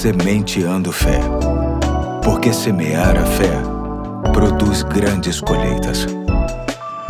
Sementeando Fé. Porque semear a fé produz grandes colheitas.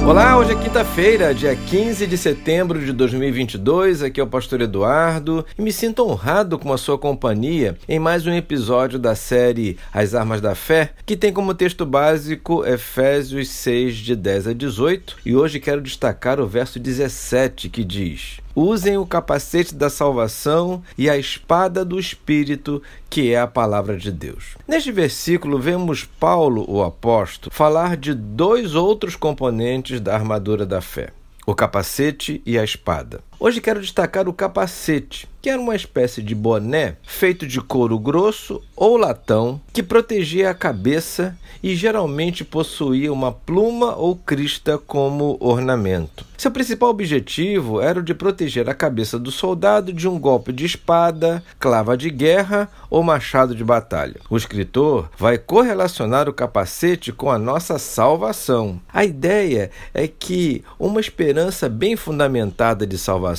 Olá, hoje é quinta-feira, dia 15 de setembro de 2022. Aqui é o Pastor Eduardo e me sinto honrado com a sua companhia em mais um episódio da série As Armas da Fé, que tem como texto básico Efésios 6, de 10 a 18. E hoje quero destacar o verso 17 que diz: Usem o capacete da salvação e a espada do Espírito, que é a palavra de Deus. Neste versículo, vemos Paulo, o apóstolo, falar de dois outros componentes da armadura da fé: o capacete e a espada. Hoje quero destacar o capacete, que era uma espécie de boné feito de couro grosso ou latão que protegia a cabeça e geralmente possuía uma pluma ou crista como ornamento. Seu principal objetivo era o de proteger a cabeça do soldado de um golpe de espada, clava de guerra ou machado de batalha. O escritor vai correlacionar o capacete com a nossa salvação. A ideia é que uma esperança bem fundamentada de salvação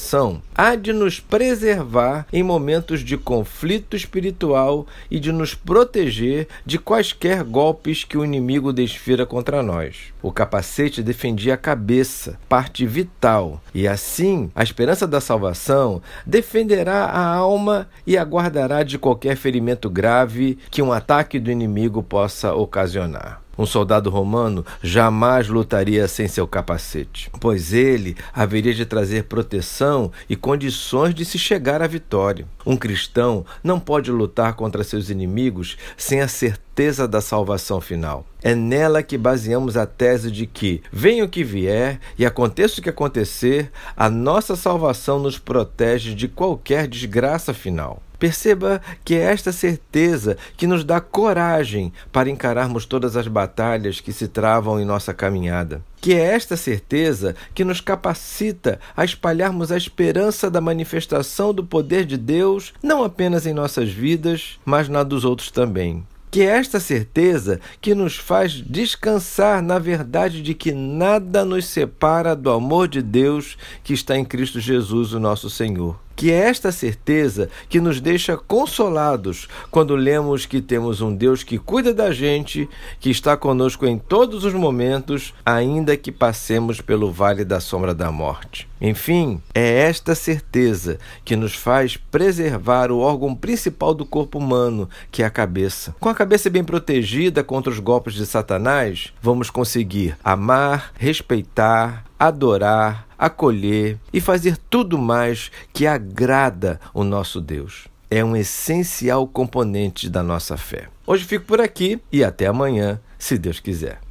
há de nos preservar em momentos de conflito espiritual e de nos proteger de quaisquer golpes que o inimigo desfira contra nós. O capacete defendia a cabeça, parte vital, e assim a esperança da salvação defenderá a alma e a de qualquer ferimento grave que um ataque do inimigo possa ocasionar. Um soldado romano jamais lutaria sem seu capacete, pois ele haveria de trazer proteção e condições de se chegar à vitória. Um cristão não pode lutar contra seus inimigos sem a certeza da salvação final. É nela que baseamos a tese de que, venha o que vier e aconteça o que acontecer, a nossa salvação nos protege de qualquer desgraça final. Perceba que é esta certeza que nos dá coragem para encararmos todas as batalhas que se travam em nossa caminhada. Que é esta certeza que nos capacita a espalharmos a esperança da manifestação do poder de Deus, não apenas em nossas vidas, mas na dos outros também que é esta certeza que nos faz descansar na verdade de que nada nos separa do amor de Deus que está em Cristo Jesus, o nosso Senhor que é esta certeza que nos deixa consolados quando lemos que temos um Deus que cuida da gente, que está conosco em todos os momentos, ainda que passemos pelo vale da sombra da morte. Enfim, é esta certeza que nos faz preservar o órgão principal do corpo humano, que é a cabeça. Com a cabeça bem protegida contra os golpes de Satanás, vamos conseguir amar, respeitar, adorar, acolher e fazer tudo mais que agrada o nosso Deus. É um essencial componente da nossa fé. Hoje fico por aqui e até amanhã, se Deus quiser.